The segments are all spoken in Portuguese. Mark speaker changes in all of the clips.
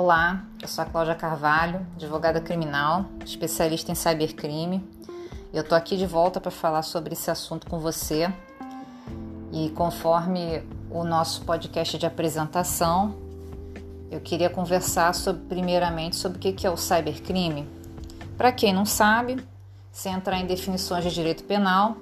Speaker 1: Olá, eu sou a Cláudia Carvalho, advogada criminal, especialista em cybercrime. Eu tô aqui de volta para falar sobre esse assunto com você. E conforme o nosso podcast de apresentação, eu queria conversar sobre, primeiramente sobre o que é o cybercrime. Para quem não sabe, sem entrar em definições de direito penal,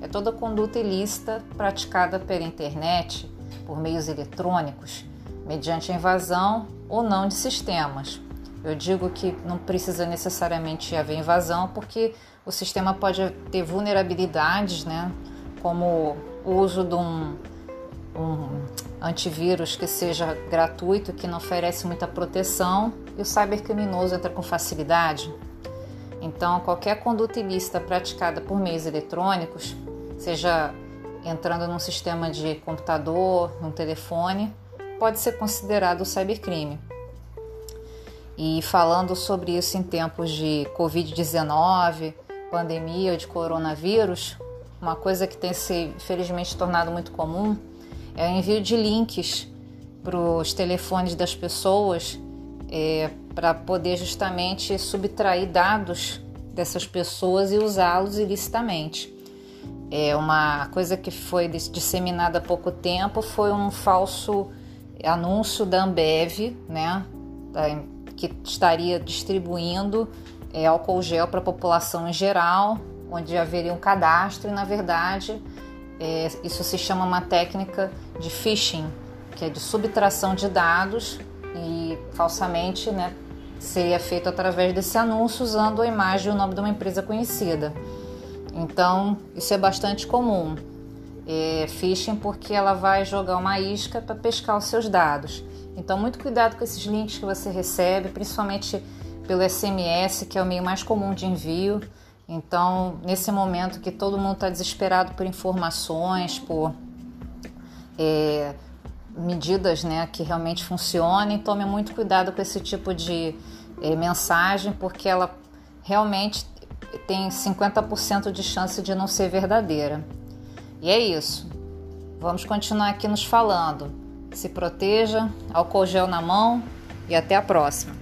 Speaker 1: é toda conduta ilícita praticada pela internet, por meios eletrônicos, mediante a invasão ou não de sistemas. Eu digo que não precisa necessariamente haver invasão, porque o sistema pode ter vulnerabilidades, né? como o uso de um, um antivírus que seja gratuito, que não oferece muita proteção, e o cybercriminoso entra com facilidade. Então, qualquer conduta ilícita praticada por meios eletrônicos, seja entrando num sistema de computador, num telefone, pode ser considerado cybercrime. E falando sobre isso em tempos de Covid-19, pandemia de coronavírus, uma coisa que tem se infelizmente tornado muito comum é o envio de links para os telefones das pessoas é, para poder justamente subtrair dados dessas pessoas e usá-los ilicitamente. É uma coisa que foi disseminada há pouco tempo foi um falso anúncio da Ambev, né, que estaria distribuindo é, álcool gel para a população em geral, onde haveria um cadastro e, na verdade, é, isso se chama uma técnica de phishing, que é de subtração de dados e falsamente, né, seria feito através desse anúncio usando a imagem e o nome de uma empresa conhecida. Então, isso é bastante comum é, phishing porque ela vai jogar uma isca para pescar os seus dados. Então, muito cuidado com esses links que você recebe, principalmente pelo SMS, que é o meio mais comum de envio. Então, nesse momento que todo mundo está desesperado por informações, por é, medidas né, que realmente funcionem, tome muito cuidado com esse tipo de é, mensagem, porque ela realmente tem 50% de chance de não ser verdadeira. E é isso. Vamos continuar aqui nos falando. Se proteja, álcool gel na mão e até a próxima.